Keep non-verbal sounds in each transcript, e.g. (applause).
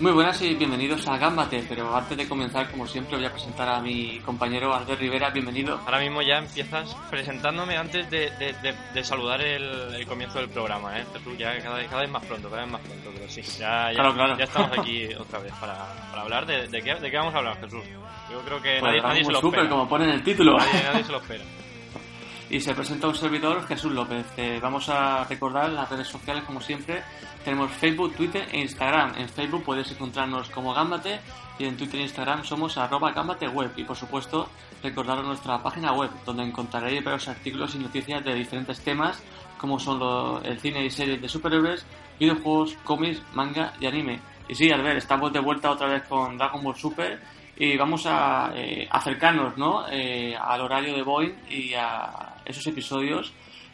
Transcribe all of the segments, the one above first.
Muy buenas y bienvenidos a Gambate, pero antes de comenzar, como siempre, voy a presentar a mi compañero Albert Rivera, bienvenido. Ahora mismo ya empiezas presentándome antes de, de- de- de saludar el, el comienzo del programa, ¿eh? Jesús, ya cada, vez- cada vez más pronto, cada vez más pronto, pero sí, ya, ya, Claro, claro. ya estamos aquí (laughs) otra vez para, para hablar de, de qué, de qué vamos a hablar, Jesús. Yo creo que Pues nadie, se lo Super, espera. como pone en el título. Nadie, nadie se lo (laughs) espera. Y se presenta un servidor, Jesús López. Eh, vamos a recordar las redes sociales, como siempre. Tenemos Facebook, Twitter e Instagram. En Facebook podéis encontrarnos como Gambate y en Twitter e Instagram somos arroba gambateweb. Y por supuesto, recordaros nuestra página web, donde encontraréis varios artículos y noticias de diferentes temas, como son el cine y series de superhéroes, videojuegos, cómics, manga y anime. Y sí, Albert, estamos de vuelta otra vez con Dragon Ball Super y vamos a eh, acercarnos ¿no? Eh, al horario de Boeing y a esos episodios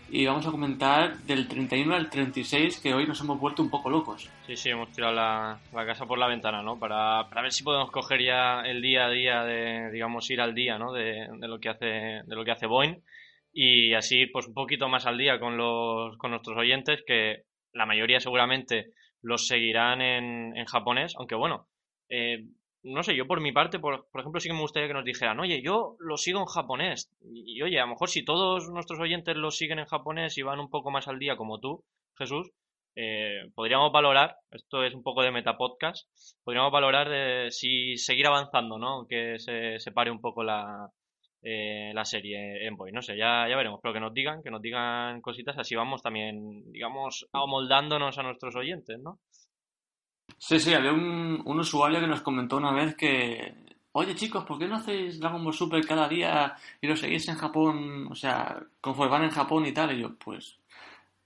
y vamos a comentar del 31 al 36 que hoy nos hemos vuelto un poco locos. Sí, sí, hemos tirado la, la casa por la ventana, ¿no? Para, para ver si podemos coger ya el día a día de, digamos, ir al día, ¿no? De, de lo que hace, de lo que hace Boeing y así, pues un poquito más al día con los, con nuestros oyentes que la mayoría seguramente los seguirán en, en japonés, aunque bueno, eh, no sé, yo por mi parte, por, por ejemplo, sí que me gustaría que nos dijeran, oye, yo lo sigo en japonés. Y, oye, a lo mejor si todos nuestros oyentes lo siguen en japonés y van un poco más al día como tú, Jesús, eh, podríamos valorar, esto es un poco de metapodcast, podríamos valorar de si seguir avanzando, ¿no? Que se, se pare un poco la, eh, la serie en Boy. No sé, ya, ya veremos, pero que nos digan, que nos digan cositas, así vamos también, digamos, amoldándonos a nuestros oyentes, ¿no? Sí, sí, había un, un usuario que nos comentó una vez que, oye chicos, ¿por qué no hacéis Dragon Ball Super cada día y lo seguís en Japón, o sea, conforme van en Japón y tal? Y yo, pues,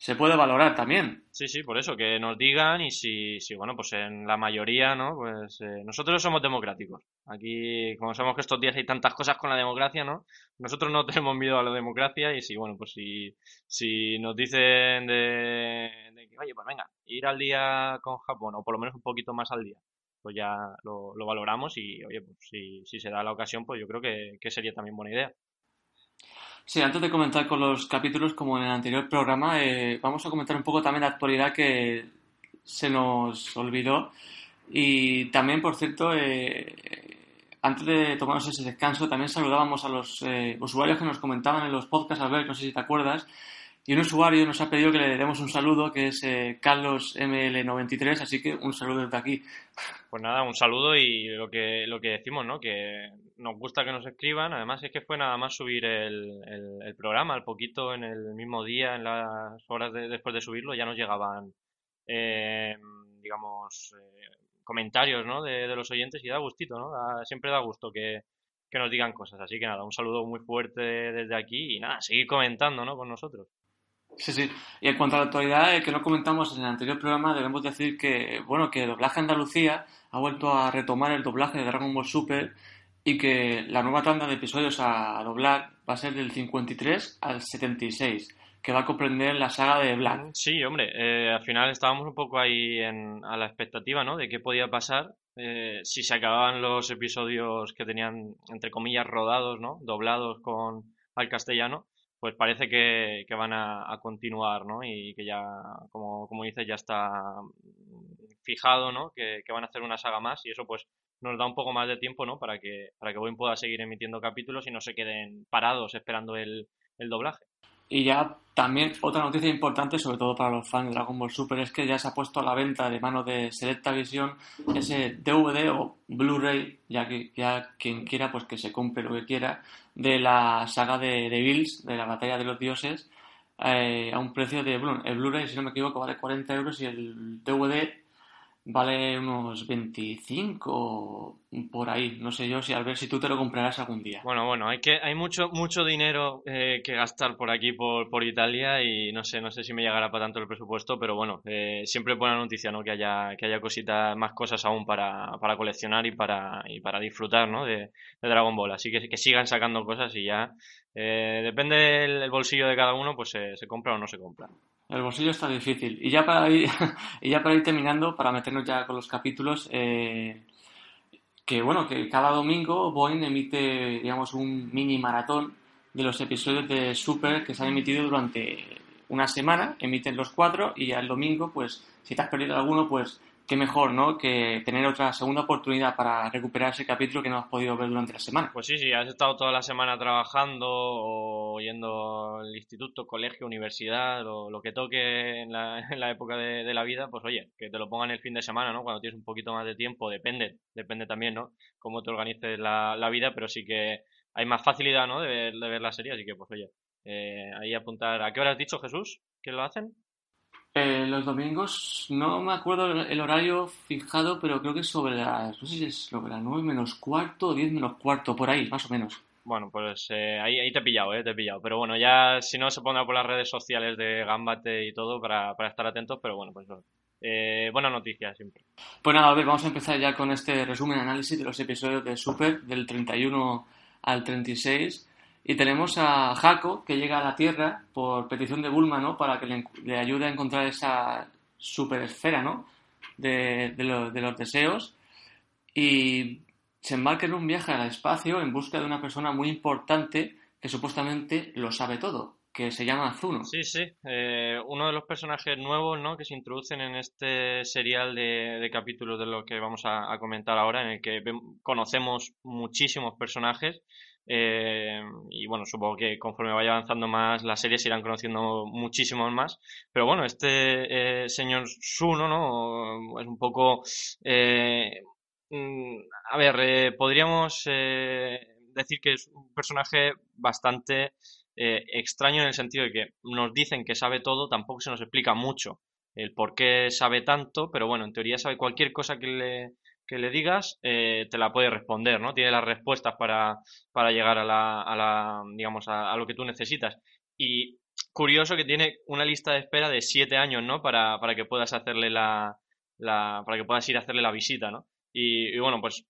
se puede valorar también. Sí, sí, por eso, que nos digan y si, si bueno, pues en la mayoría, ¿no? Pues eh, nosotros somos democráticos. Aquí, como sabemos que estos días hay tantas cosas con la democracia, ¿no? Nosotros no (laughs) tenemos miedo a la democracia y si, bueno, pues si, si nos dicen de, que, oye, pues venga, ir al día con Japón o por lo menos un poquito más al día, pues ya lo, lo valoramos y, oye, pues si, si se da la ocasión, pues yo creo que, que sería también buena idea. Sí, antes de comenzar con los capítulos, como en el anterior programa, eh, vamos a comentar un poco también la actualidad que se nos olvidó. Y también, por cierto, eh, antes de tomarnos ese descanso, también saludábamos a los eh, usuarios que nos comentaban en los podcasts, a ver, no sé si te acuerdas. Y un usuario nos ha pedido que le demos un saludo, que es eh, Carlos ML93, así que un saludo desde aquí. Pues nada, un saludo y lo que, lo que decimos, ¿no? Que nos gusta que nos escriban. Además es que fue nada más subir el, el, el programa, al poquito en el mismo día, en las horas de- después de subirlo, ya nos llegaban, eh, digamos, eh, comentarios, ¿no? De, los oyentes y da gustito, ¿no? Da- siempre da gusto que, que nos digan cosas. Así que nada, un saludo muy fuerte desde aquí y nada, seguir comentando, ¿no? Con nosotros. Sí, sí. Y en cuanto a la actualidad, eh, que no comentamos en el anterior programa, debemos decir que, bueno, que Doblaje Andalucía ha vuelto a retomar el doblaje de Dragon Ball Super y que la nueva tanda de episodios a doblar va a ser del 53 al 76, que va a comprender la saga de Black. Sí, hombre, eh, al final estábamos un poco ahí en, a la expectativa, ¿no? De qué podía pasar eh, si se acababan los episodios que tenían, entre comillas, rodados, ¿no? Doblados con al castellano, pues parece que, que van a, continuar, ¿no? Y que ya, como, como dices, ya está mm, fijado, ¿no? Que van a hacer una saga más y eso pues nos da un poco más de tiempo, ¿no? Para que, para que Boeing pueda seguir emitiendo capítulos y no se queden parados esperando el, el doblaje. Y ya también otra noticia importante, sobre todo para los fans de Dragon Ball Super, es que ya se ha puesto a la venta de mano de Selecta Visión ese DVD o Blu-ray, ya que ya quien quiera pues que se compre lo que quiera, de la saga de, de Bills, de la batalla de los dioses, eh, a un precio de, bueno, el Blu-ray si no me equivoco vale 40 euros y el DVD vale unos 25 por ahí. No sé yo si al ver si tú te lo comprarás algún día. Bueno, bueno, hay que hay mucho mucho dinero eh, que gastar por aquí por, por Italia y no sé no sé si me llegará para tanto el presupuesto, pero bueno, eh, siempre buena noticia, ¿no? Que haya que haya cositas más cosas aún para, para coleccionar y para y para disfrutar, ¿no? De, Dragon Ball. Así que que sigan sacando cosas y ya eh, depende del bolsillo de cada uno, pues se compra o no se compra. El bolsillo está difícil. Y ya para ir, (laughs) y ya para ir terminando, para meternos ya con los capítulos, eh, que bueno, que cada domingo Boeing emite, digamos, un mini maratón de los episodios de Super que se han emitido durante una semana, emiten los cuatro y ya el domingo, pues, si te has perdido alguno, pues qué mejor, ¿no? Que tener otra segunda oportunidad para recuperar ese capítulo que no has podido ver durante la semana. Pues sí, sí, has estado toda la semana trabajando o yendo al instituto, colegio, universidad, o lo que toque en la, (laughs) época de, la vida, pues oye, que te lo pongan el fin de semana, ¿no? Cuando tienes un poquito más de tiempo, depende, depende también, ¿no? Cómo te organices la, la vida, pero sí que hay más facilidad, ¿no? De ver, de ver la serie, así que pues oye, eh, ahí apuntar. ¿A qué hora has dicho, Jesús, que lo hacen? Eh, los domingos, no me acuerdo el horario fijado, pero creo que es sobre las, no sé si es sobre las 9 menos cuarto o 10 menos cuarto, por ahí, más o menos. Bueno, pues eh, ahí, ahí te he pillado, eh, te he pillado. Pero bueno, ya si no se pondrá por las redes sociales de Gambate y todo para, para estar atentos, pero bueno, pues eh, buena noticia siempre. Pues nada, a ver, vamos a empezar ya con este resumen, análisis de los episodios de Super del 31 al 36. Y tenemos a Jaco, que llega a la Tierra por petición de Bulma, ¿no? Para que le, ayude a encontrar esa superesfera, ¿no? De, de, los deseos. Y se embarca en un viaje al espacio en busca de una persona muy importante que supuestamente lo sabe todo, que se llama Zuno. Sí, sí. Eh, uno de los personajes nuevos ¿no? que se introducen en este serial de, capítulos de lo que vamos a, comentar ahora, en el que conocemos muchísimos personajes eh, y bueno, supongo que conforme vaya avanzando más la serie se irán conociendo muchísimos más. Pero bueno, este eh, señor Suno, ¿no? Es un poco... Eh, mm, a ver, podríamos decir que es un personaje bastante extraño en el sentido de que nos dicen que sabe todo, tampoco se nos explica mucho el por qué sabe tanto, pero bueno, en teoría sabe cualquier cosa que le, que le digas, eh, te la puede responder, ¿no? Tiene las respuestas para, para llegar a la, a la digamos, a, lo que tú necesitas. Y curioso que tiene una lista de espera de siete años, ¿no? Para, para que puedas hacerle la, para que puedas ir a hacerle la visita, ¿no? Y, bueno, pues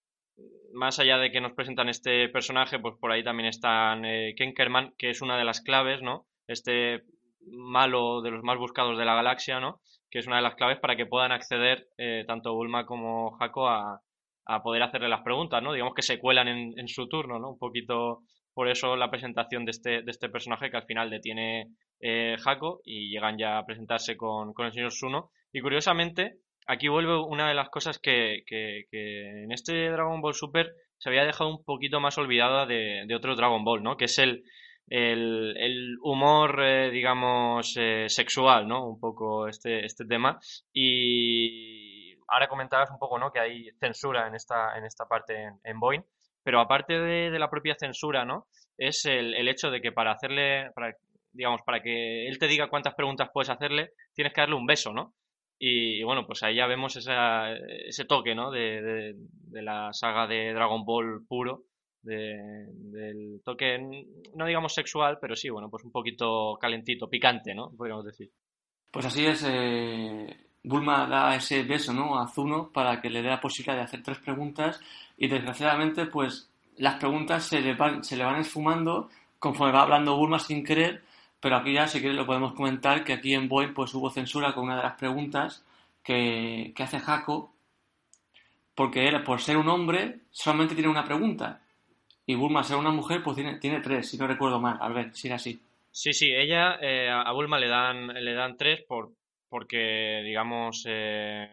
más allá de que nos presentan este personaje, pues por ahí también están eh, Kenkerman, que es una de las claves, ¿no? Este malo de los más buscados de la galaxia, ¿no? que es una de las claves para que puedan acceder eh, tanto Bulma como Jaco a, a, poder hacerle las preguntas, ¿no? Digamos que se cuelan en, en, su turno, ¿no? Un poquito por eso la presentación de este, de este personaje que al final detiene eh, Jaco y llegan ya a presentarse con, con el señor Suno. Y curiosamente, aquí vuelve una de las cosas que, que, en este Dragon Ball Super se había dejado un poquito más olvidada de, de otro Dragon Ball, ¿no? Que es el, el, el humor, eh, digamos, eh, sexual, ¿no? Un poco este, este tema. Y ahora comentabas un poco, ¿no? Que hay censura en esta, en esta parte en, en Boeing. Pero aparte de, de, la propia censura, ¿no? Es el, el hecho de que para hacerle, para, digamos, para que él te diga cuántas preguntas puedes hacerle, tienes que darle un beso, ¿no? Y, bueno, pues ahí ya vemos esa, ese toque, ¿no? De, de, de, la saga de Dragon Ball puro, de, del toque, no digamos sexual, pero sí, bueno, pues un poquito calentito, picante, ¿no? Podríamos decir. Pues así es, eh, Bulma da ese beso, ¿no? A Zuno para que le dé la posibilidad de hacer tres preguntas y desgraciadamente, pues las preguntas se le van, se le van esfumando conforme va hablando Bulma sin querer, pero aquí ya, si quieres, lo podemos comentar que aquí en Boy pues hubo censura con una de las preguntas que, que hace Jaco, porque él, por ser un hombre, solamente tiene una pregunta y Bulma, ser una mujer, pues tiene, tiene tres, si no recuerdo mal. A ver, si era así. Sí, sí, ella, eh, a Bulma le dan, le dan tres por, porque, digamos, eh,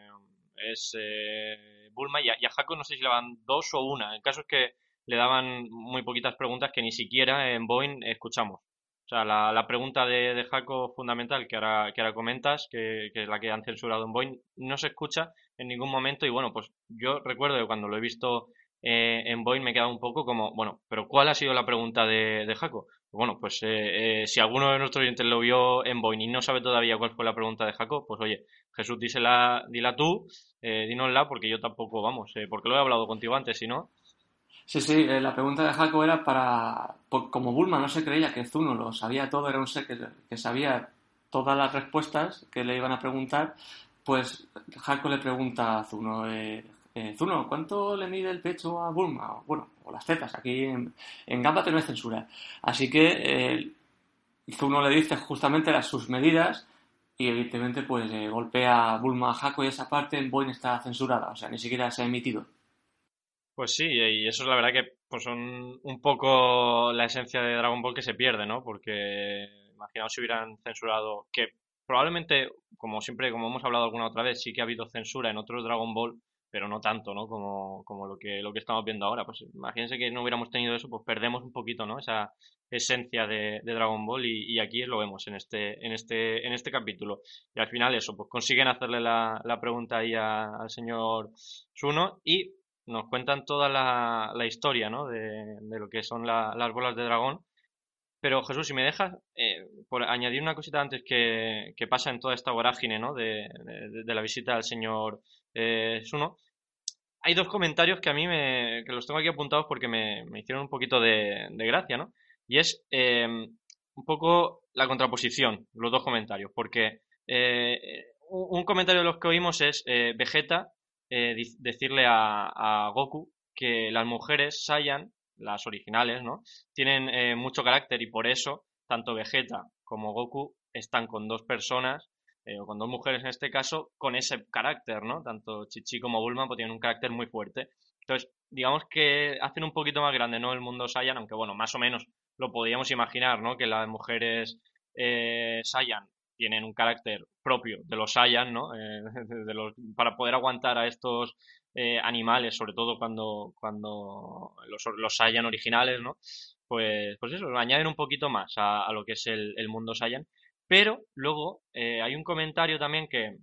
es eh, Bulma y a, Jaco no sé si le dan dos o una. El caso es que le daban muy poquitas preguntas que ni siquiera en Boeing escuchamos. O sea, la, pregunta de, Jaco fundamental que ahora, que ahora comentas, que, que, es la que han censurado en Boeing, no se escucha en ningún momento. Y bueno, pues yo recuerdo que cuando lo he visto eh, en Boeing me he quedado un poco como, bueno, pero ¿cuál ha sido la pregunta de, Jaco? Bueno, pues eh, eh, si alguno de nuestros oyentes lo vio en Boeing y no sabe todavía cuál fue la pregunta de Jaco, pues oye, Jesús, dísela, dila tú, dínosla, porque yo tampoco, vamos, porque lo he hablado contigo antes, si no. Sí, sí, la pregunta de Jaco era para, como Bulma no se creía que Zuno lo sabía todo, era un ser que, que sabía todas las respuestas que le iban a preguntar, pues Jaco le pregunta a Zuno, eh, eh, Zuno, ¿cuánto le mide el pecho a Bulma? Bueno, o las tetas, aquí en, en no hay censura. Así que eh, Zuno le dice justamente las, sus medidas y evidentemente pues eh, golpea a Bulma a Jaco y esa parte en Boeing está censurada, o sea, ni siquiera se ha emitido. Pues sí, y eso es la verdad que pues son un poco la esencia de Dragon Ball que se pierde, ¿no? Porque imaginaos si hubieran censurado, que probablemente, como siempre, como hemos hablado alguna otra vez, sí que ha habido censura en otros Dragon Ball, pero no tanto, ¿no? Como, como lo que lo que estamos viendo ahora. Pues imagínense que no hubiéramos tenido eso, pues perdemos un poquito, ¿no? Esa esencia de, Dragon Ball y, aquí lo vemos en este, en este, en este capítulo. Y al final eso, pues consiguen hacerle la, la pregunta ahí al señor Suno y nos cuentan toda la, la historia, ¿no? De, de, lo que son las bolas de dragón. Pero Jesús, si me dejas, eh, por añadir una cosita antes que, que, pasa en toda esta vorágine, ¿no? De, de la visita al señor eh, Suno. Hay dos comentarios que a mí me, que los tengo aquí apuntados porque me, me hicieron un poquito de, gracia, ¿no? Y es em, un poco la contraposición, los dos comentarios, porque eh, un comentario de los que oímos es eh, Vegeta decirle a, a, Goku que las mujeres Saiyan, las originales, ¿no? Tienen mucho carácter y por eso tanto Vegeta como Goku están con dos personas eh, o con dos mujeres en este caso, con ese carácter, ¿no? Tanto Chichi como Bulma pues, tienen un carácter muy fuerte. Entonces, digamos que hacen un poquito más grande, ¿no? El mundo Saiyan, aunque bueno, más o menos lo podríamos imaginar, ¿no? Que las mujeres eh, Saiyan tienen un carácter propio de los Saiyan, ¿no? Eh, (laughs) para poder aguantar a estos eh, animales, sobre todo cuando, cuando los, los Saiyan originales, ¿no? Pues, pues eso, añaden un poquito más a, a lo que es el, el mundo Saiyan. Pero luego eh, hay un comentario también que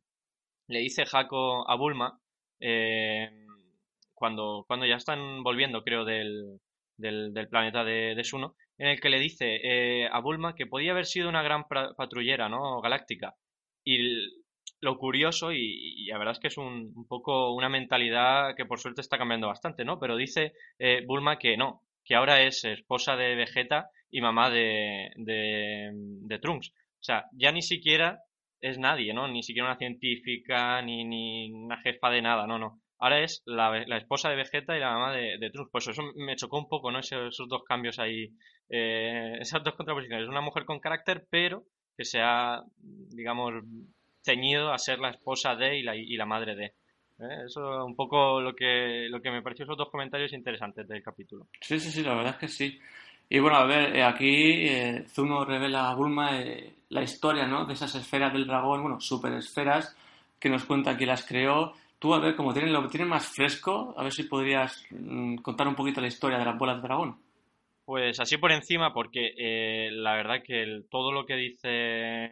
le dice Jaco a Bulma eh, cuando, cuando ya están volviendo, creo, del, del, planeta de, Suno, en el que le dice eh, a Bulma que podía haber sido una gran patrullera, ¿no? Galáctica. Y lo curioso, y, la verdad es que es un, un, poco una mentalidad que por suerte está cambiando bastante, ¿no? Pero dice Bulma que no, que ahora es esposa de Vegeta y mamá de, de Trunks. O sea, ya ni siquiera es nadie, ¿no? Ni siquiera una científica, ni, ni una jefa de nada, no, no. Ahora es la, esposa de Vegeta y la mamá de, de Trunks. Pues eso me chocó un poco, ¿no? Esos, dos cambios ahí, eh, (laughs) esas dos contraposiciones. Una mujer con carácter, pero que se ha, digamos, ceñido a ser la esposa de y la, y la madre de. ¿eh? Eso es un poco lo que, lo que me pareció esos dos comentarios interesantes del capítulo. Sí, sí, sí, la verdad es que sí. Y bueno, a ver, eh, aquí eh, Zuno revela a Bulma eh, la historia, ¿no? De esas esferas del dragón, bueno, super esferas, que nos cuenta que las creó. Tú, a ver, como tienen, lo tienen más fresco, a ver si podrías mm, contar un poquito la historia de las bolas de dragón. Pues así por encima, porque la verdad que todo lo que dice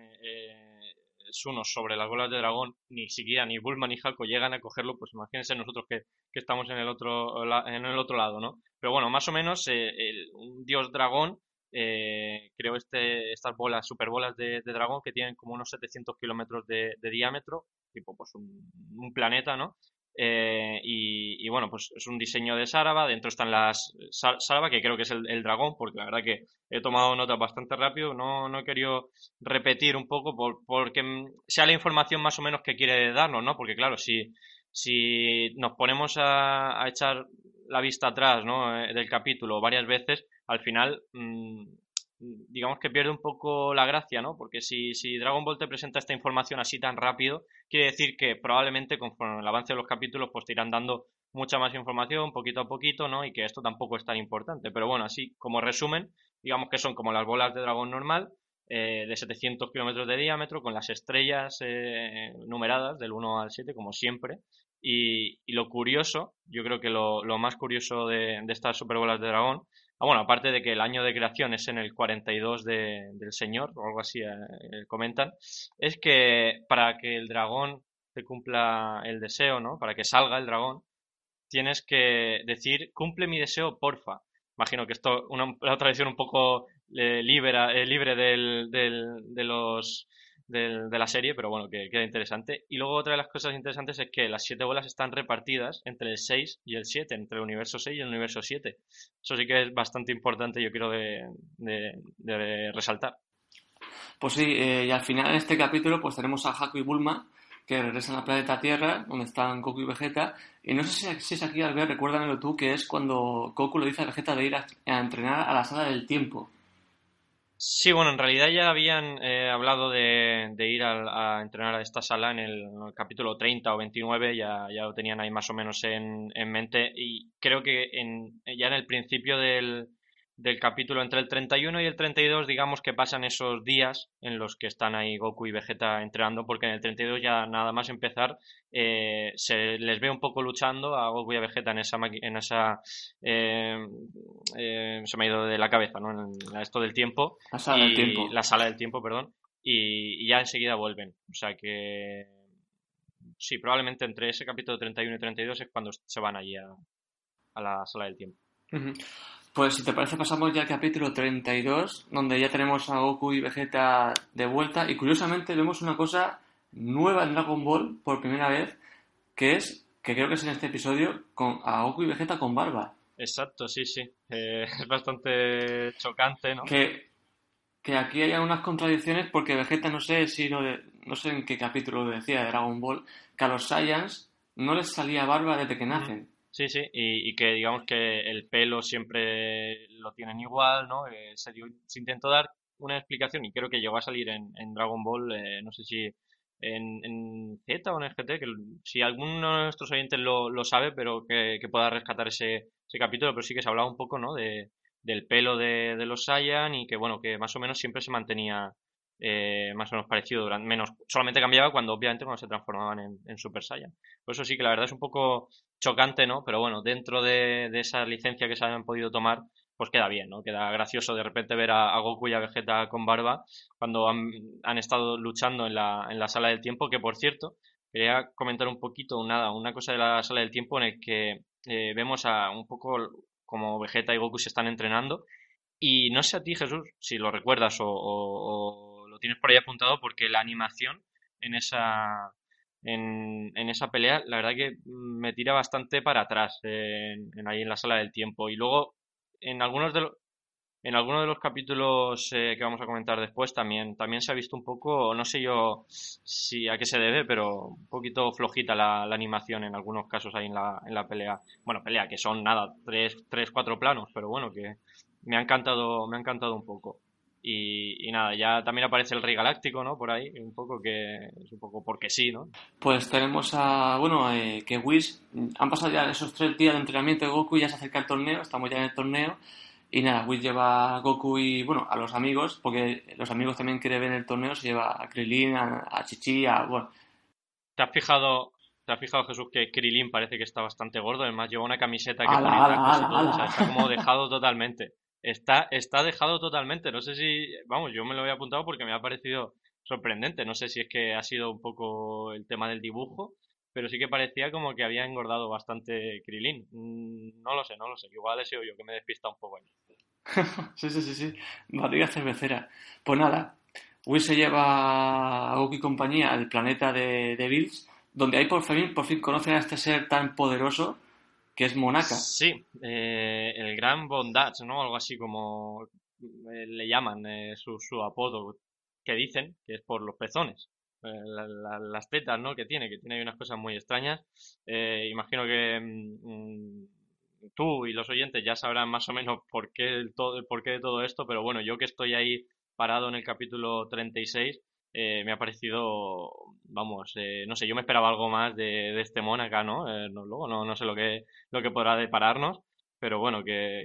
Sobre las bolas de dragón, ni siquiera ni Bulma ni Jaco llegan a cogerlo, pues imagínense nosotros que, que estamos en el otro en el otro lado, ¿no? Pero bueno, más o menos eh, el, un dios dragón eh, creó este, estas bolas, superbolas de, de dragón que tienen como unos 700 kilómetros de, de, diámetro, tipo pues un planeta, ¿no? Eh, y, bueno, pues es un diseño de Saraba. Dentro están las Saraba, que creo que es el, dragón, porque la verdad que he tomado nota bastante rápido. No, no he querido repetir un poco por, porque sea la información más o menos que quiere darnos, ¿no? Porque claro, si, si nos ponemos a, a echar la vista atrás ¿no? Eh, del capítulo varias veces, al final mmm, digamos que pierde un poco la gracia, ¿no? Porque si, si Dragon Ball te presenta esta información así tan rápido, quiere decir que probablemente conforme el avance de los capítulos pues te irán dando mucha más información poquito a poquito, ¿no? Y que esto tampoco es tan importante. Pero bueno, así como resumen, digamos que son como las bolas de dragón normal, eh, de 700 kilómetros de diámetro, con las estrellas eh, numeradas del 1 al 7, como siempre. Y, y lo curioso, yo creo que lo, lo más curioso de, de estas superbolas de dragón Ah, bueno, aparte de que el año de creación es en el 42 de, del Señor, o algo así eh, comentan, es que para que el dragón se cumpla el deseo, ¿no? Para que salga el dragón, tienes que decir, cumple mi deseo, porfa. Imagino que esto, una, una tradición un poco eh, eh, libre del, del, de los de la serie, pero bueno, que queda interesante. Y luego otra de las cosas interesantes es que las siete bolas están repartidas entre el 6 y el 7, entre el universo 6 y el universo 7. Eso sí que es bastante importante, yo quiero de, resaltar. Pues sí, eh, y al final en este capítulo pues tenemos a Haku y Bulma que regresan al planeta Tierra, donde están Goku y Vegeta. Y no sé si, es aquí, Albert, recuérdamelo tú, que es cuando Goku le dice a Vegeta de ir a entrenar a la sala del tiempo. Sí, bueno, en realidad ya habían eh, hablado de, ir a, entrenar a esta sala en el, capítulo 30 o 29, ya, ya lo tenían ahí más o menos en, en mente y creo que en, ya en el principio del, del capítulo entre el 31 y el 32, digamos que pasan esos días en los que están ahí Goku y Vegeta entrenando, porque en el 32 ya nada más empezar eh, se les ve un poco luchando a Goku y a Vegeta en esa en esa eh, eh, se me ha ido de la cabeza, ¿no? En esto del tiempo. La sala del tiempo. La sala del tiempo, perdón. Y, ya enseguida vuelven. O sea que sí, probablemente entre ese capítulo 31 y 32 es cuando se van allí a, la sala del tiempo. Pues si te parece pasamos ya al capítulo 32, donde ya tenemos a Goku y Vegeta de vuelta y curiosamente vemos una cosa nueva en Dragon Ball por primera vez, que es, que creo que es en este episodio, con a Goku y Vegeta con barba. Exacto, sí, sí. Eh, (laughs) es bastante chocante, ¿no? Que, que aquí hay unas contradicciones porque Vegeta no sé si no, no sé en qué capítulo lo decía de Dragon Ball, que a los Saiyans no les salía barba desde que nacen. Sí, sí, y, que digamos que el pelo siempre lo tienen igual, ¿no? Eh, se, intentó dar una explicación y creo que llegó a salir en, Dragon Ball, eh, no sé si en, Z o en GT, que si alguno de nuestros oyentes lo, lo sabe, pero que, pueda rescatar ese, ese, capítulo, pero sí que se hablaba un poco, ¿no? De, del pelo de, de los Saiyan y que, bueno, que más o menos siempre se mantenía eh, más o menos parecido, durante, menos, solamente cambiaba cuando obviamente cuando se transformaban en, Super Saiyan. Por eso sí que la verdad es un poco chocante, ¿no? Pero bueno, dentro de, esa licencia que se habían podido tomar, pues queda bien, ¿no? Queda gracioso de repente ver a, Goku y a Vegeta con barba cuando han, estado luchando en la, en la sala del tiempo, que por cierto, quería comentar un poquito nada, una cosa de la sala del tiempo en el que eh, vemos a un poco como Vegeta y Goku se están entrenando. Y no sé a ti, Jesús, si lo recuerdas o tienes por ahí apuntado porque la animación en esa, en, en, esa pelea, la verdad que me tira bastante para atrás en, ahí en la sala del tiempo. Y luego, en algunos de los, en algunos de los capítulos eh, que vamos a comentar después también, también se ha visto un poco, no sé yo si a qué se debe, pero un poquito flojita la, la animación en algunos casos ahí en la, en la pelea. Bueno, pelea que son nada, tres, tres, cuatro planos, pero bueno, que me ha encantado, me ha encantado un poco. Y, nada, ya también aparece el Rey Galáctico, ¿no? Por ahí, un poco que es un poco porque sí, ¿no? Pues tenemos a, bueno, eh, que Whis, han pasado ya esos tres días de entrenamiento de Goku ya se acerca el torneo, estamos ya en el torneo. Y nada, Whis lleva a Goku y, bueno, a los amigos, porque los amigos también quieren ver el torneo, se lleva a Krilin, a, Chichi, a, bueno. ¿Te has fijado, ¿Te has fijado, Jesús, que Krilin parece que está bastante gordo? Además, lleva una camiseta que pone o sea, está como (laughs) dejado totalmente está, está dejado totalmente. No sé si, vamos, yo me lo había apuntado porque me ha parecido sorprendente. No sé si es que ha sido un poco el tema del dibujo, pero sí que parecía como que había engordado bastante Krilin. Mm, no lo sé, no lo sé. Igual he sido yo que me despista un poco ahí. (laughs) sí, sí, sí, sí. Barriga cervecera. Pues nada, Will se lleva a Goku y compañía al planeta de, de Bills, donde ahí por fin, por fin conocen a este ser tan poderoso que es Monaca. Sí, eh, el gran Bondage, ¿no? Algo así como eh, le llaman eh, su, su, apodo, que dicen que es por los pezones. las tetas, ¿no? Que tiene, que tiene unas cosas muy extrañas. imagino que mm, tú y los oyentes ya sabrán más o menos por qué, todo, el porqué de todo esto, pero bueno, yo que estoy ahí parado en el capítulo 36, eh, me ha parecido, vamos, eh, no sé, yo me esperaba algo más de, de este Mónaca, ¿no? Eh, luego no, no, sé lo que, lo que podrá depararnos, pero bueno, que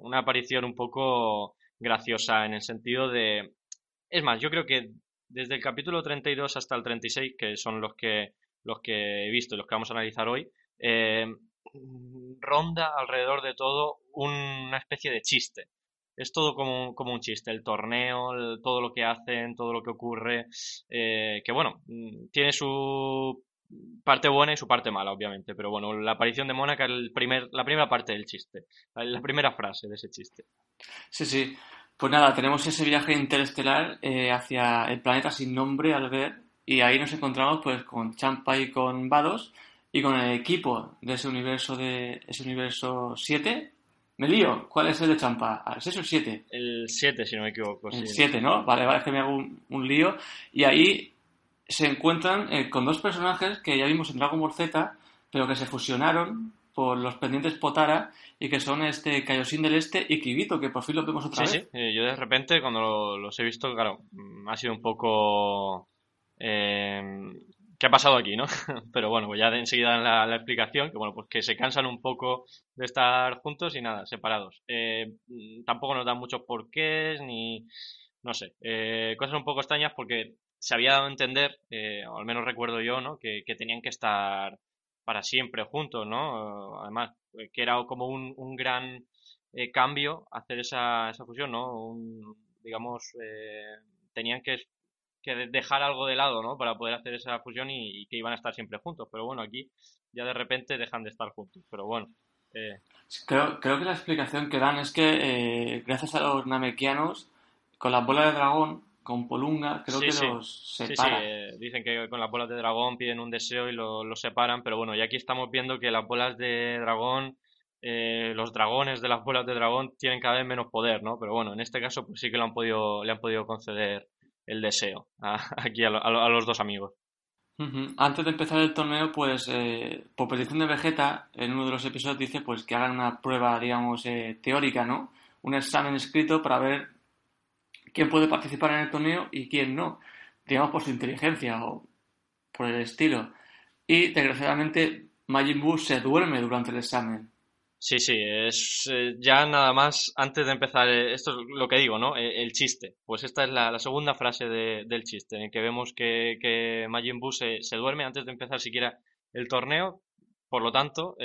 una aparición un poco graciosa en el sentido de... Es más, yo creo que desde el capítulo 32 hasta el 36, que son los que, los que he visto y los que vamos a analizar hoy, ronda alrededor de todo una especie de chiste es todo como, como un chiste, el torneo, todo lo que hacen, todo lo que ocurre, eh, que bueno, mm, tiene su parte buena y su parte mala, obviamente. Pero bueno, la aparición de Mónaca es primer, la primera parte del chiste, la primera frase de ese chiste. Sí, sí. Pues nada, tenemos ese viaje interestelar eh, hacia el planeta sin nombre al ver y ahí nos encontramos pues con Champa y con Vados y con el equipo de ese universo de ese universo 7. Me lío, ¿cuál es el de Champa? ¿Es eso el 7? El 7, si no me equivoco. El 7, ¿no? Vale, vale, es que me hago un, lío. Y ahí se encuentran eh, con dos personajes que ya vimos en Dragon Ball Z, pero que se fusionaron por los pendientes Potara y que son este Kaioshin del Este y Kibito, que por fin lo vemos otra vez. Sí, sí, yo de repente cuando los he visto, claro, mm, ha sido un poco... Eh, ¿Qué ha pasado aquí, no? (laughs) Pero bueno, pues ya de enseguida en la, explicación, que bueno, pues que se cansan un poco de estar juntos y nada, separados. Eh, mm, tampoco nos dan muchos porqués ni, no sé, eh, cosas un poco extrañas porque se había dado a entender, o al menos recuerdo yo, ¿no? Que, tenían que estar para siempre juntos, ¿no? Además, eh, que era como un, un gran eh, cambio hacer esa, esa fusión, ¿no? digamos, eh, tenían que, que, dejar algo de lado, ¿no? Para poder hacer esa fusión y, que iban a estar siempre juntos. Pero bueno, aquí ya de repente dejan de estar juntos. Pero bueno. Creo, creo que la explicación que dan es que gracias a los namekianos, con las bolas de dragón, con Polunga creo que los separan. Sí, sí, dicen que con las bolas de dragón piden un deseo y lo, separan, pero bueno, y aquí estamos viendo que las bolas de dragón, eh, los dragones de las bolas de dragón tienen cada vez menos poder, ¿no? Pero bueno, en este caso pues sí que lo han podido, le han podido conceder el deseo (laughs) aquí a, los dos amigos. Antes de empezar el torneo, pues eh, por petición de Vegeta, en uno de los episodios dice pues que hagan una prueba, digamos, eh, teórica, ¿no? Un examen escrito para ver quién puede participar en el torneo y quién no, digamos por su inteligencia o por el estilo. Y desgraciadamente Majin Buu se duerme durante el examen. Sí, sí, es eh, ya nada más antes de empezar, eh, esto es lo que digo, ¿no? Eh, el, chiste. Pues esta es la, segunda frase del chiste, en que vemos que, que Majin Buu se, duerme antes de empezar siquiera el torneo, por lo tanto,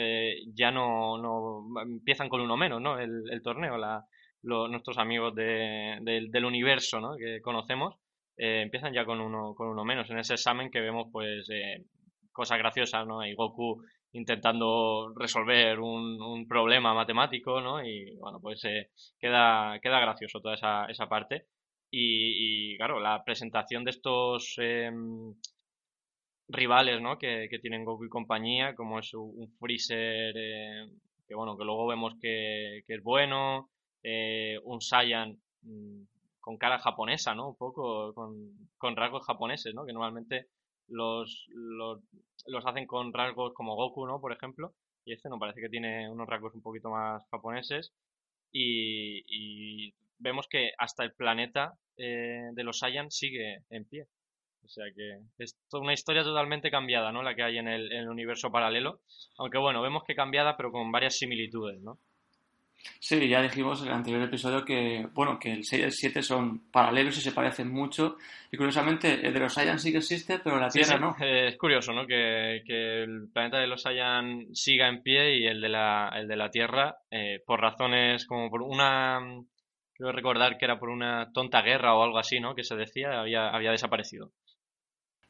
ya no, no, empiezan con uno menos, ¿no? El, el torneo, la, nuestros amigos del universo ¿no? que conocemos, eh, empiezan ya con uno, con uno menos. En ese examen que vemos, pues, eh, cosas graciosas, ¿no? Hay Goku intentando resolver un, problema matemático, ¿no? Y, bueno, pues eh, queda, queda gracioso toda esa, esa parte. Y, claro, la presentación de estos em, rivales, ¿no? Que, tienen Goku y compañía, como es un Freezer, que bueno, que luego vemos que, que es bueno, eh, un Saiyan mm, con cara japonesa, ¿no? Un poco con, rasgos japoneses, ¿no? Que normalmente los, los, hacen con rasgos como Goku, ¿no? Por ejemplo. Y este no parece que tiene unos rasgos un poquito más japoneses. Y, vemos que hasta el planeta eh, de los Saiyan sigue en pie. O sea que es una historia totalmente cambiada, ¿no? La que hay en el, en el universo paralelo. Aunque bueno, vemos que cambiada, pero con varias similitudes, ¿no? Sí, ya dijimos en el anterior episodio que, bueno, que el 6 y el 7 son paralelos y se parecen mucho. Y curiosamente, el de los Saiyan sí que existe, pero la Tierra no. Es curioso, ¿no? Que, el planeta de los Saiyan siga en pie y el de la, el de la Tierra, eh, por razones como por una. Quiero recordar que era por una tonta guerra o algo así, ¿no? Que se decía, había, había desaparecido.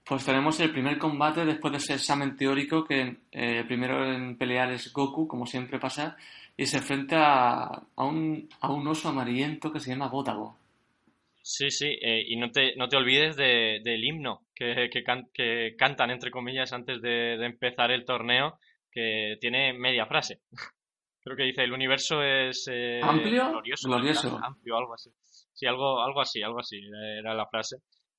Pues tenemos el primer combate después de ese examen teórico que eh, primero en pelear es Goku, como siempre pasa, y se enfrenta a un, a un oso amarillento que se llama Bótago. Sí, sí, eh, y no te, no te olvides del himno que, que, cantan, entre comillas, antes de, empezar el torneo, que tiene media frase. (laughs) Creo que dice, el universo es... Eh, ¿Amplio? Glorioso. glorioso. Amplio, algo así. Sí, algo, algo así, algo así, era la frase.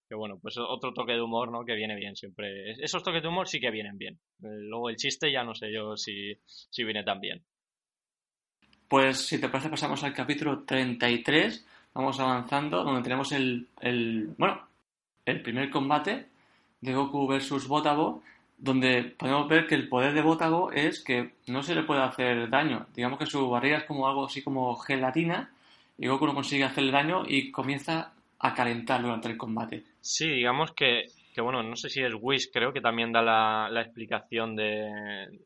Que bueno, pues otro toque de humor, ¿no? Que viene bien siempre. Esos toques de humor sí que vienen bien. Eh, luego el chiste ya no sé yo si, si viene tan bien. Pues si te parece pasamos al capítulo 33, vamos avanzando, donde tenemos el, el bueno, el primer combate de Goku versus Botago, donde podemos ver que el poder de Botago es que no se le puede hacer daño. Digamos que su barriga es como algo así como gelatina y Goku no consigue hacerle daño y comienza a calentar durante el combate. Sí, digamos que que bueno, no sé si es Wish, creo que también da la, explicación de,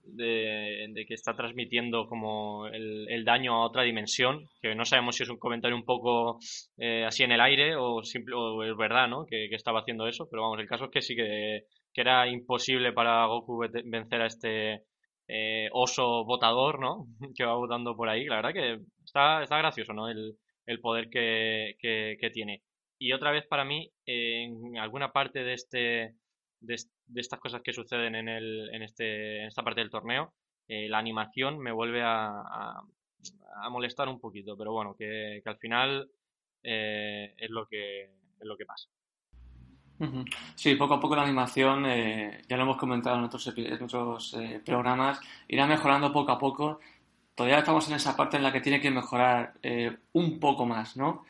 de, que está transmitiendo como el, daño a otra dimensión, que no sabemos si es un comentario un poco eh, así en el aire o, o es verdad, ¿no? Que, estaba haciendo eso, pero vamos, el caso es que sí que era imposible para Goku vencer a este eh, oso votador, ¿no? (laughs) que va votando por ahí. La verdad que está, está gracioso, ¿no? El, poder que, tiene. Y otra vez para mí, en alguna parte de este de, estas cosas que suceden en, el, en, este, en esta parte del torneo, eh, la animación me vuelve a, molestar un poquito, pero bueno, que, al final eh, es, lo que, es lo que pasa. Sí, poco a poco la animación, eh, ya lo hemos comentado en otros, en otros programas, irá mejorando poco a poco. Todavía estamos en esa parte en la que tiene que mejorar un poco más, ¿no?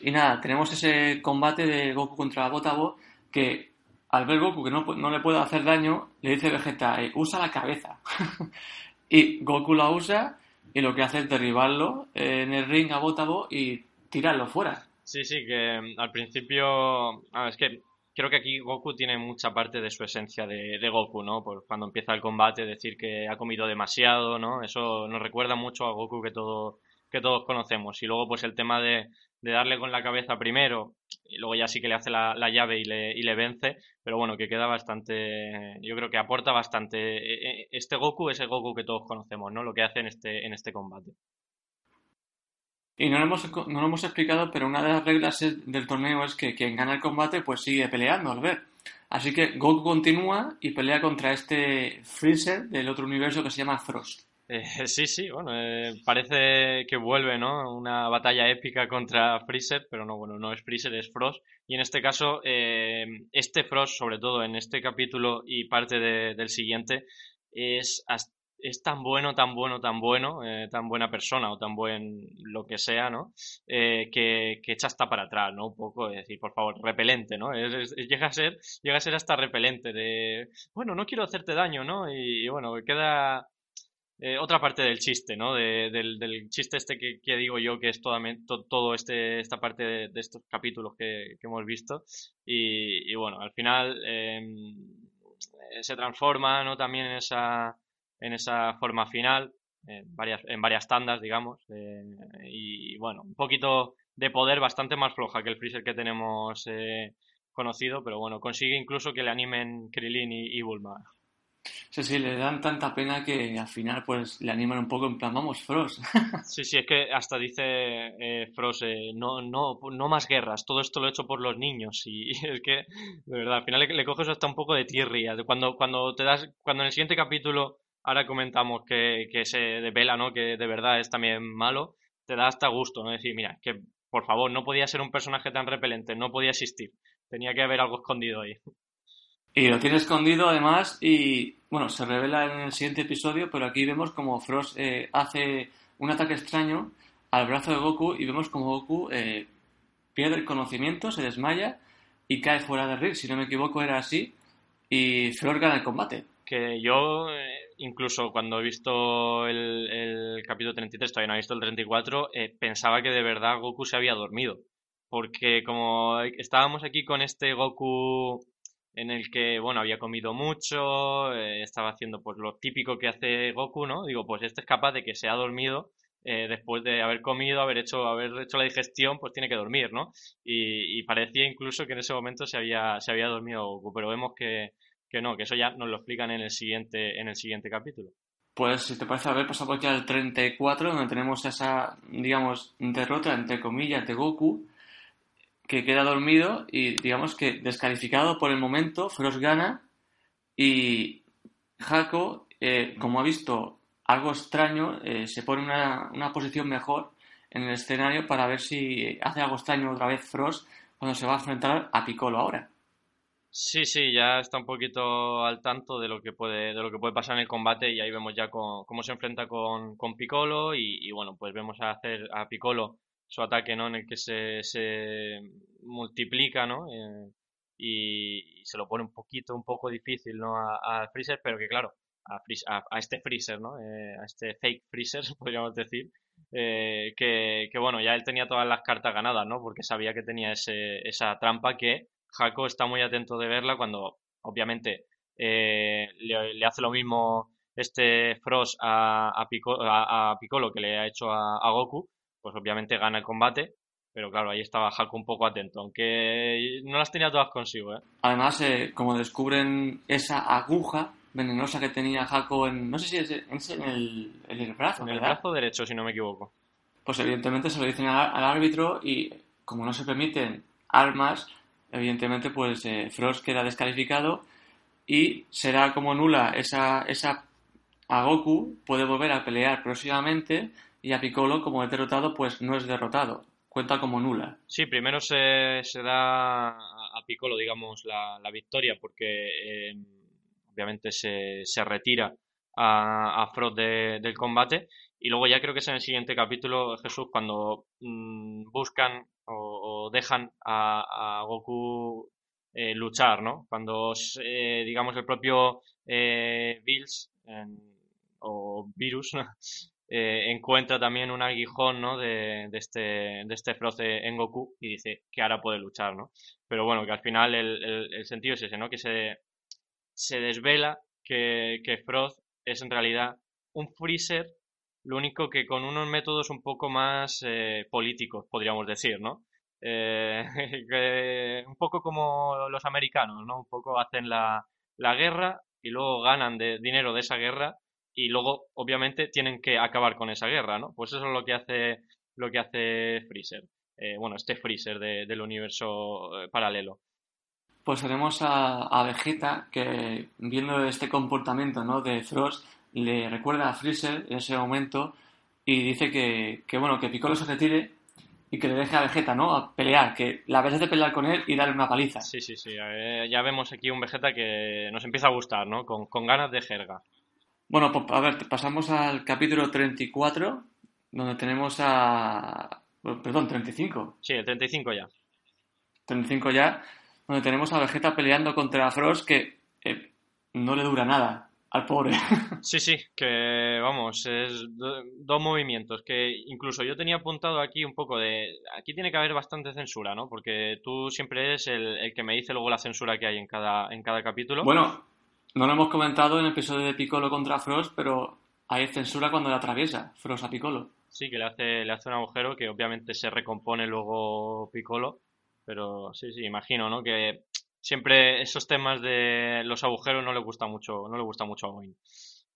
Y nada, tenemos ese combate de Goku contra Botabo que al ver Goku que no, le puede hacer daño, le dice Vegeta, eh, usa la cabeza. (laughs) y Goku la usa y lo que hace es derribarlo en el ring a Botabo y tirarlo fuera. Sí, sí, que mm, al principio... es que creo que aquí Goku tiene mucha parte de su esencia de, de, Goku, ¿no? Por cuando empieza el combate, decir que ha comido demasiado, ¿no? Eso nos recuerda mucho a Goku que, todo, que todos conocemos. Y luego, pues el tema de, de darle con la cabeza primero y luego ya sí que le hace la, llave y le, y le, vence, pero bueno, que queda bastante, yo creo que aporta bastante. E, e, este Goku es el Goku que todos conocemos, ¿no? Lo que hace en este, en este combate. Y no lo, hemos, no lo hemos explicado, pero una de las reglas del torneo es que quien gana el combate pues sigue peleando al ver. Así que Goku continúa y pelea contra este Freezer del otro universo que se llama Frost. Eh, (laughs) sí, sí, bueno, eh, parece que vuelve, ¿no? Una batalla épica contra Freezer, pero no, bueno, no es Freezer, es Frost. Y en este caso, eh, este Frost, sobre todo en este capítulo y parte del siguiente, es, es tan bueno, tan bueno, tan bueno, tan buena persona o tan buen lo que sea, ¿no? que, que, echa hasta para atrás, ¿no? Un poco, es decir, por favor, repelente, ¿no? llega, a ser, llega a ser hasta repelente de, bueno, no quiero hacerte daño, ¿no? Y, y bueno, queda eh, otra parte del chiste, ¿no? del, chiste este que, digo yo que es toda, todo este, esta parte de, estos capítulos que, hemos visto. Y, bueno, al final em, se transforma, ¿no? También en esa, en esa forma final, en varias, en varias tandas, digamos. Eh, y bueno, un poquito de poder bastante más floja que el Freezer que tenemos eh, conocido, pero bueno, consigue incluso que le animen Krillin y, y Bulma. Sí, sí, le dan tanta pena que al final pues le animan un poco en plan, vamos, Frost. (laughs) Sí, sí, es que hasta dice eh, Frost, eh, no, no, no más guerras, todo esto lo he hecho por los niños y (laughs) es que, de verdad, al final le, coges hasta un poco de tierria. Cuando, cuando te das, cuando en el siguiente capítulo ahora comentamos que, que se devela, ¿no? Que de verdad es también malo, te da hasta gusto, ¿no? Decir, mira, que por favor, no podía ser un personaje tan repelente, no podía existir. Tenía que haber algo escondido ahí. Y lo tiene escondido además y, bueno, se revela en el siguiente episodio, pero aquí vemos como Frost eh, hace un ataque extraño al brazo de Goku y vemos como Goku eh, pierde el conocimiento, se desmaya y cae fuera de ring. Si no me equivoco era así y Frost gana el combate. Que yo, eh, incluso cuando he visto el, el, capítulo 33, todavía no he visto el 34, pensaba que de verdad Goku se había dormido. Porque como estábamos aquí con este Goku en el que, bueno, había comido mucho, eh, estaba haciendo pues lo típico que hace Goku, ¿no? Digo, pues este es capaz de que se ha dormido eh, después de haber comido, haber hecho, haber hecho la digestión, pues tiene que dormir, ¿no? Y, parecía incluso que en ese momento se había, se había dormido Goku, pero vemos que, que no, que eso ya nos lo explican en el siguiente, en el siguiente capítulo. Pues si te parece haber pasado ya al 34, donde tenemos esa, digamos, derrota entre comillas de Goku, que queda dormido y digamos que descalificado por el momento, Frost gana y Jaco, eh, como ha visto algo extraño, eh, se pone una, una posición mejor en el escenario para ver si hace algo extraño otra vez Frost cuando se va a enfrentar a Piccolo ahora. Sí, sí, ya está un poquito al tanto de lo que puede, de lo que puede pasar en el combate y ahí vemos ya cómo se enfrenta con, con Piccolo y, y, bueno, pues vemos a hacer a Piccolo su ataque, ¿no? En el que se, se multiplica, ¿no? Eh, y, se lo pone un poquito, un poco difícil, ¿no? A, Freezer, pero que claro, a, a, este Freezer, ¿no? Eh, a este fake Freezer, (laughs) podríamos decir, eh, que, que, bueno, ya él tenía todas las cartas ganadas, ¿no? Porque sabía que tenía ese, esa trampa que Jaco está muy atento de verla cuando, obviamente, le, le, hace lo mismo este Frost a, a, Piccolo, que le ha hecho a, Goku, pues obviamente gana el combate Pero claro, ahí estaba Haku un poco atento, aunque no las tenía todas consigo. ¿eh? Además, eh, como descubren esa aguja venenosa que tenía Haku en, no sé si es, en, el, en, el, brazo. En el brazo derecho, si no me equivoco. Pues evidentemente se lo dicen al, árbitro y como no se permiten armas, evidentemente pues eh, Frost queda descalificado y será como nula esa, esa a Goku puede volver a pelear próximamente y a Piccolo como es derrotado pues no es derrotado cuenta como nula. Sí, primero se, se da a Piccolo, digamos, la, la victoria, porque eh, obviamente se, se, retira a, a Frost del combate. Y luego ya creo que es en el siguiente capítulo, Jesús, cuando mm, buscan o, dejan a, Goku eh, luchar, ¿no? Cuando, eh, digamos, el propio eh, Bills o Virus (laughs) Eh, encuentra también un aguijón ¿no? de, de, este, de este Froze en Goku y dice que ahora puede luchar, ¿no? Pero bueno, que al final el, el, sentido es ese, ¿no? Que se, se desvela que, que Froth es en realidad un Freezer, lo único que con unos métodos un poco más eh, políticos, podríamos decir, ¿no? Eh, (laughs) un poco como los americanos, ¿no? Un poco hacen la, la guerra y luego ganan de, dinero de esa guerra y luego obviamente tienen que acabar con esa guerra, ¿no? Pues eso es lo que hace lo que hace Freezer, eh, bueno, este Freezer de, del universo eh, paralelo. Pues tenemos a, a, Vegeta que viendo este comportamiento, ¿no? De Frost le recuerda a Freezer en ese momento y dice que, que bueno que Piccolo se retire y que le deje a Vegeta, ¿no? A pelear, que la vez de pelear con él y darle una paliza. Sí, sí, sí. Eh, ya vemos aquí un Vegeta que nos empieza a gustar, ¿no? Con, con ganas de jerga. Bueno, pues, a ver, pasamos al capítulo 34, donde tenemos a... Perdón, 35. Sí, el 35 ya. 35 ya, donde tenemos a Vegeta peleando contra Frost que eh, no le dura nada al pobre. (laughs) Sí, sí, que vamos, es dos movimientos que incluso yo tenía apuntado aquí un poco de... Aquí tiene que haber bastante censura, ¿no? Porque tú siempre eres el, el que me dice luego la censura que hay en cada, en cada capítulo. Bueno, no lo hemos comentado en el episodio de Piccolo contra Frost, pero hay censura cuando le atraviesa Frost a Piccolo. Sí, que le hace, le hace un agujero que obviamente se recompone luego Piccolo. Pero sí, sí, imagino, ¿no? Que siempre esos temas de los agujeros no le gusta mucho, no le gusta mucho a Boeing.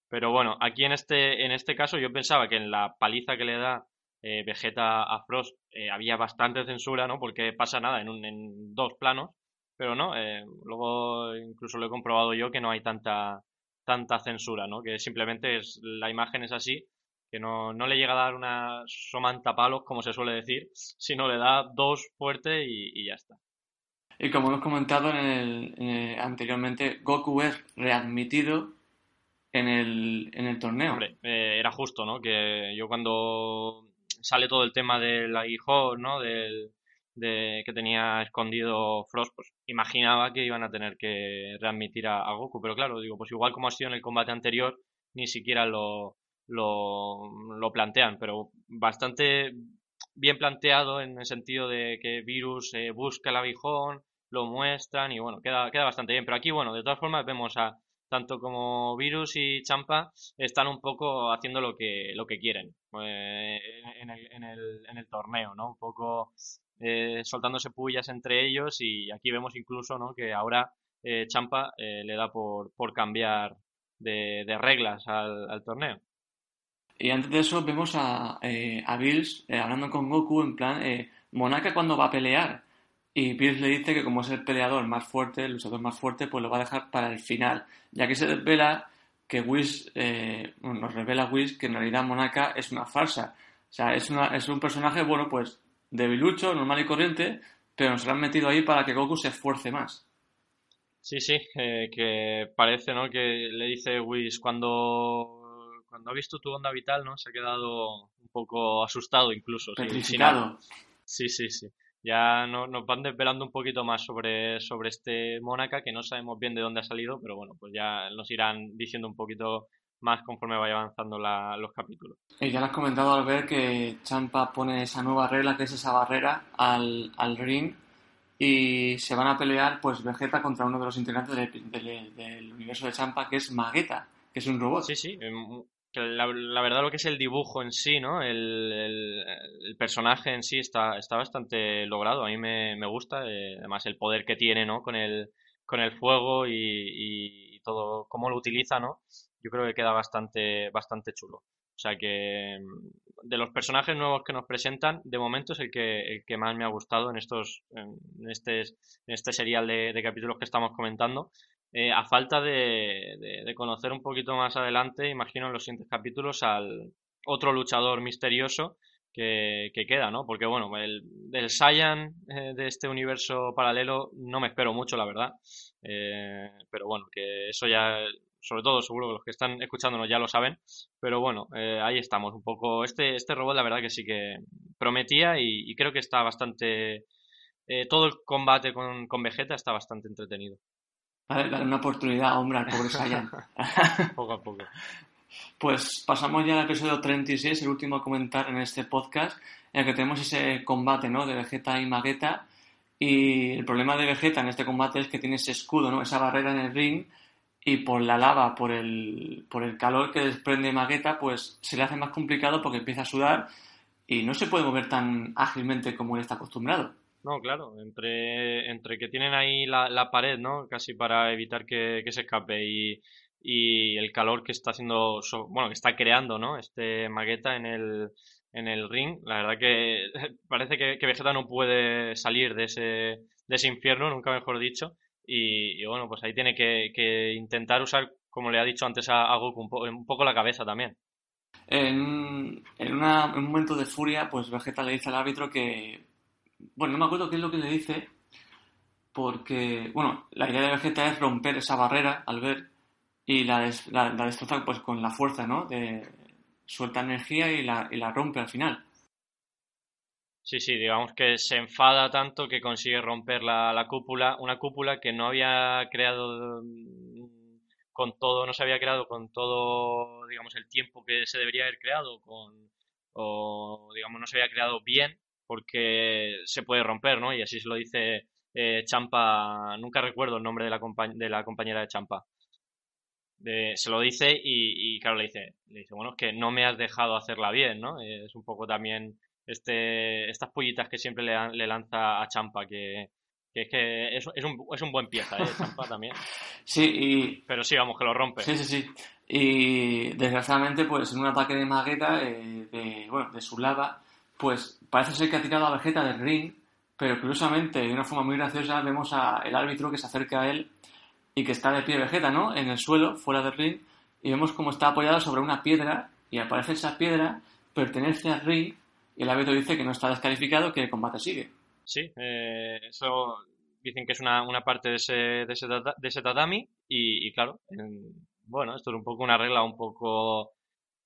Pero bueno, aquí en este, en este caso yo pensaba que en la paliza que le da eh, Vegeta a Frost eh, había bastante censura, ¿no? Porque pasa nada en, un, en dos planos pero no, eh, luego incluso lo he comprobado yo que no hay tanta, tanta censura, ¿no? Que simplemente es, la imagen es así, que no, no le llega a dar una somanta palos, como se suele decir, sino le da dos fuerte y, ya está. Y como hemos comentado en el, anteriormente, Goku es readmitido en el, en el torneo. Hombre, eh, era justo, ¿no? Que yo cuando sale todo el tema del aguijón, ¿no? Del, de, que tenía escondido Frost, pues imaginaba que iban a tener que readmitir a, Goku. Pero claro, digo, pues igual como ha sido en el combate anterior, ni siquiera lo, lo, lo plantean. Pero bastante bien planteado en el sentido de que Virus eh, busca el aguijón, lo muestran y bueno, queda, queda bastante bien. Pero aquí, bueno, de todas formas vemos a tanto como Virus y Champa están un poco haciendo lo que, lo que quieren eh, en, el, en, el, en el torneo, ¿no? Un poco eh, soltándose pullas entre ellos y aquí vemos incluso ¿no? que ahora eh, Champa eh, le da por, por cambiar de, reglas al, torneo. Y antes de eso vemos a, a Bills hablando con Goku en plan, Monaka cuando va a pelear. Y Bills le dice que como es el peleador más fuerte, el luchador más fuerte, pues lo va a dejar para el final. Ya que se desvela que Whis, nos revela Whis que en realidad Monaka es una farsa. O sea, es, una, es un personaje, bueno, pues debilucho, normal y corriente, pero nos lo han metido ahí para que Goku se esfuerce más. Sí, sí, eh, que parece, ¿no? Que le dice Whis cuando, cuando ha visto tu onda vital, ¿no? Se ha quedado un poco asustado incluso. Petrificado. Sí, sí, sí. Ya no, nos van desvelando un poquito más sobre, sobre este Mónaca, que no sabemos bien de dónde ha salido, pero bueno, pues ya nos irán diciendo un poquito más conforme vaya avanzando la, los capítulos. Y ya lo has comentado al ver que Champa pone esa nueva regla, que es esa barrera, al, al ring y se van a pelear pues Vegeta contra uno de los integrantes del universo de Champa, que es Magueta, que es un robot. Sí, sí, em, la, verdad lo que es el dibujo en sí, ¿no? El, personaje en sí está, está bastante logrado. A mí me, me gusta. Eh, además, el poder que tiene, ¿no? Con el, con el fuego y, y, todo, cómo lo utiliza, ¿no? Yo creo que queda bastante, bastante chulo. O sea que mm, de los personajes nuevos que nos presentan, de momento es el que, el que más me ha gustado en estos, en este, este serial de, de capítulos que estamos comentando. Eh, a falta de, de, conocer un poquito más adelante, imagino en los siguientes capítulos, al otro luchador misterioso que, que queda, ¿no? Porque bueno, el, del Saiyan eh, de este universo paralelo no me espero mucho, la verdad. Eh, pero bueno, que eso ya, sobre todo seguro que los que están escuchándonos ya lo saben. Pero bueno, ahí estamos, un poco. Este, este robot la verdad que sí que prometía y, y creo que está bastante... todo el combate con, con Vegeta está bastante entretenido. Vale, darle una oportunidad, hombre, al pobre Saiyan. (laughs) poco a poco. Pues pasamos ya al episodio 36, el último a comentar en este podcast, en el que tenemos ese combate, ¿no? De Vegeta y Magueta. Y el problema de Vegeta en este combate es que tiene ese escudo, ¿no? Esa barrera en el ring. Y por la lava, por el, por el calor que desprende Magueta, pues se le hace más complicado porque empieza a sudar y no se puede mover tan ágilmente como él está acostumbrado. No, claro, entre, entre que tienen ahí la, la pared, ¿no? Casi para evitar que, que se escape y, y, el calor que está haciendo, bueno, que está creando, ¿no? Este magueta en el, en el ring. La verdad que (laughs) parece que, que, Vegeta no puede salir de ese, de ese infierno, nunca mejor dicho. Y, bueno, pues ahí tiene que, intentar usar, como le ha dicho antes a, Goku, un, un, poco la cabeza también. En, en, en un momento de furia, pues Vegeta le dice al árbitro que bueno, no me acuerdo qué es lo que le dice, porque, bueno, la idea de Vegeta es romper esa barrera al ver y la, la, destroza pues con la fuerza, ¿no? De, suelta energía y la, y la rompe al final. Sí, sí, digamos que se enfada tanto que consigue romper la, la, cúpula, una cúpula que no había creado mm, con todo, no se había creado con todo, digamos, el tiempo que se debería haber creado, con, o digamos, no se había creado bien porque se puede romper, ¿no? Y así se lo dice eh, Champa, nunca recuerdo el nombre de la, de la compañera de Champa. se lo dice y, y, claro, le dice, le dice, bueno, es que no me has dejado hacerla bien, ¿no? Es un poco también este, estas pollitas que siempre le, le lanza a Champa, que, que es que es, es, un, es un buen pieza, ¿eh? Champa (laughs) también. Sí, y... Pero sí, vamos, que lo rompe. Sí, sí, sí. Y desgraciadamente, pues en un ataque de Magueta, eh, de, bueno, de su lava, pues parece ser que ha tirado a Vegeta del ring, pero curiosamente, de una forma muy graciosa, vemos al árbitro que se acerca a él y que está de pie Vegeta, ¿no? En el suelo, fuera del ring, y vemos cómo está apoyado sobre una piedra, y aparece esa piedra, pertenece al ring, el árbitro dice que no está descalificado, que el combate sigue. Sí, eh, eso dicen que es una, una parte de ese, de ese, tatami, y, y claro, bueno, esto es un poco una regla un poco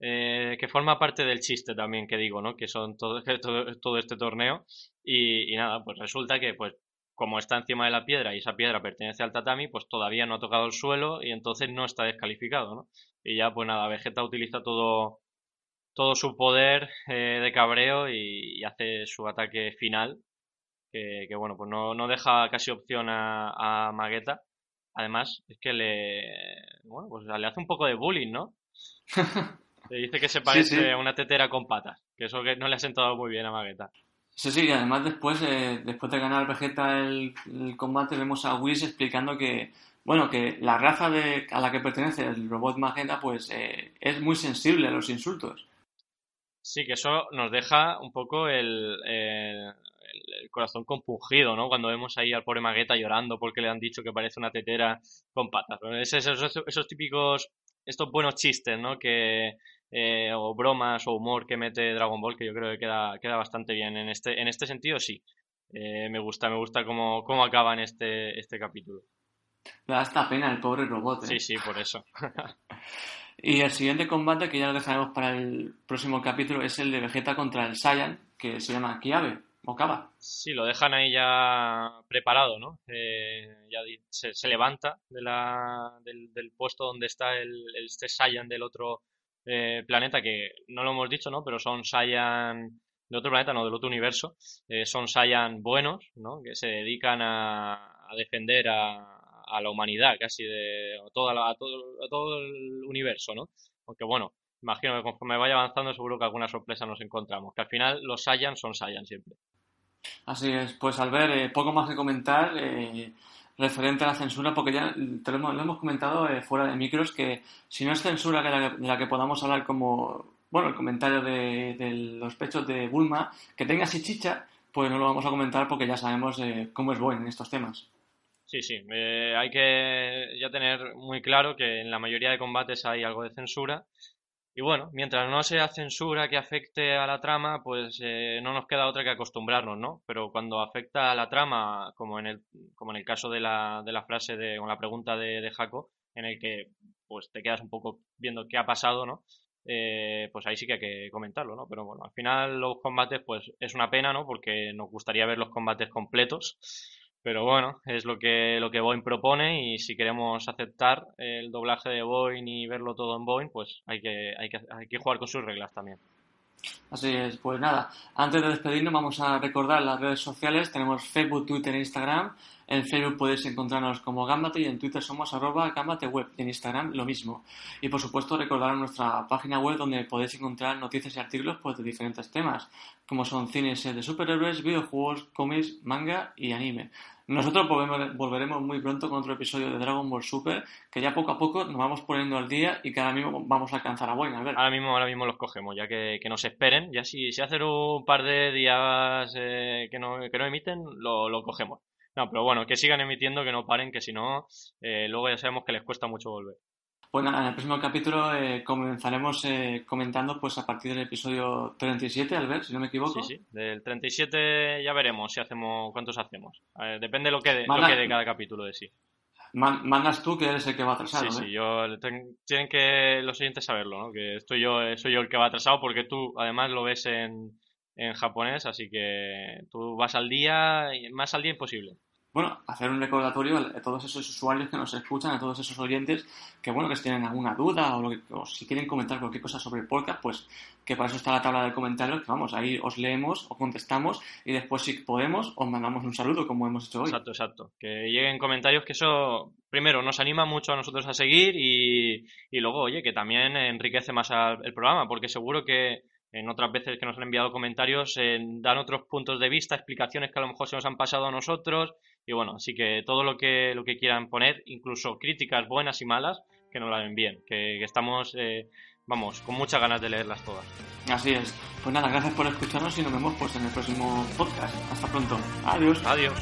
eh, que forma parte del chiste también que digo, ¿no? Que son todo, (laughs) todo, todo este torneo y, y, nada, pues resulta que pues como está encima de la piedra y esa piedra pertenece al tatami, pues todavía no ha tocado el suelo y entonces no está descalificado, ¿no? Y ya pues nada, Vegeta utiliza todo todo su poder eh, de cabreo y, y, hace su ataque final que, que bueno, pues no, no, deja casi opción a, a Magueta. Además, es que le bueno, pues le hace un poco de bullying, ¿no? (laughs) Le dice que se parece a una tetera con patas, que eso que no le ha sentado muy bien a Magueta. Sí, sí, y además después, eh, después de ganar Vegeta el, el, combate, vemos a Whis explicando que, bueno, que la raza de, a la que pertenece el robot Magenta, pues eh, es muy sensible a los insultos. Sí, que eso nos deja un poco el, el, el, corazón compungido, ¿no? Cuando vemos ahí al pobre Magueta llorando porque le han dicho que parece una tetera con patas. Esos, esos, esos típicos, estos buenos chistes, ¿no? Que, eh, o bromas o humor que mete Dragon Ball que yo creo que queda, queda bastante bien en este, en este sentido sí eh, me gusta me gusta cómo, cómo acaba en este, este capítulo me da hasta pena el pobre robot ¿eh? sí sí por eso (laughs) y el siguiente combate que ya lo dejaremos para el próximo capítulo es el de Vegeta contra el Saiyan que se llama Kiabe o Kaba sí lo dejan ahí ya preparado no eh, ya se, se, levanta de la, del, del, puesto donde está el, este Saiyan del otro eh, planeta que no lo hemos dicho, ¿no? Pero son Saiyan de otro planeta, no del otro universo. Eh, son Saiyan buenos, ¿no? Que se dedican a, a defender a, a, la humanidad, casi de toda la, a, todo, a todo el universo, ¿no? Aunque bueno, imagino que conforme vaya avanzando seguro que alguna sorpresa nos encontramos. Que al final los Saiyan son Saiyan siempre. Así es, pues al ver, eh, poco más que comentar eh, referente a la censura, porque ya lo hemos, comentado eh, fuera de micros, que si no es censura de la, que podamos hablar como, bueno, el comentario de, los pechos de Bulma, que tenga así chicha, pues no lo vamos a comentar porque ya sabemos cómo es bueno en estos temas. Sí, sí, hay que ya tener muy claro que en la mayoría de combates hay algo de censura y bueno, mientras no sea censura que afecte a la trama, pues eh, no nos queda otra que acostumbrarnos, ¿no? Pero cuando afecta a la trama, como en el, como en el caso de la, de la frase de, con la pregunta de, de Jaco, en el que pues te quedas un poco viendo qué ha pasado, ¿no? Eh, pues ahí sí que hay que comentarlo, ¿no? Pero bueno, al final los combates, pues es una pena, ¿no? Porque nos gustaría ver los combates completos pero bueno, es lo que, lo que Boeing propone y si queremos aceptar el doblaje de Boeing y verlo todo en Boeing, pues hay que, hay que, hay que jugar con sus reglas también. Así es, pues nada, antes de despedirnos vamos a recordar las redes sociales, tenemos Facebook, Twitter e Instagram. En Facebook podéis encontrarnos como Gambate y en Twitter somos arroba Web y en Instagram lo mismo. Y por supuesto recordar nuestra página web donde podéis encontrar noticias y artículos pues, de diferentes temas, como son cines de superhéroes, videojuegos, cómics, manga y anime. Nosotros volveremos muy pronto con otro episodio de Dragon Ball Super, que ya poco a poco nos vamos poniendo al día y que ahora mismo vamos a alcanzar a Boeing. A ver. Ahora mismo, ahora mismo los cogemos, ya que, que nos esperen. Ya si, si hacen un par de días eh, que, no, que no emiten, lo, lo cogemos. No, pero bueno, que sigan emitiendo, que no paren, que si no, eh, luego ya sabemos que les cuesta mucho volver. Bueno, en el próximo capítulo eh, comenzaremos eh, comentando pues a partir del episodio 37, al ver, si no me equivoco. Sí, sí, del 37 ya veremos si hacemos, cuántos hacemos. depende lo que, de, lo que de cada capítulo de sí. mandas tú que eres el que va atrasado. Sí, sí, yo tienen que los oyentes saberlo, ¿no? Que estoy yo, soy yo el que va atrasado porque tú además lo ves en, en japonés, así que tú vas al día, más al día imposible bueno, hacer un recordatorio a todos esos usuarios que nos escuchan, a todos esos oyentes, que bueno, que si tienen alguna duda o, lo si quieren comentar cualquier cosa sobre el podcast, pues que para eso está la tabla de comentarios, que vamos, ahí os leemos o contestamos y después si podemos os mandamos un saludo como hemos hecho hoy. Exacto, exacto. Que lleguen comentarios que eso, primero, nos anima mucho a nosotros a seguir y, y luego, oye, que también enriquece más el programa, porque seguro que en otras veces que nos han enviado comentarios dan otros puntos de vista, explicaciones que a lo mejor se nos han pasado a nosotros y bueno, así que todo lo que, lo que quieran poner, incluso críticas buenas y malas, que nos las envíen, que, que estamos, eh, vamos, con muchas ganas de leerlas todas. Así es. Pues nada, gracias por escucharnos y nos vemos pues en el próximo podcast. Hasta pronto. Adiós. Adiós.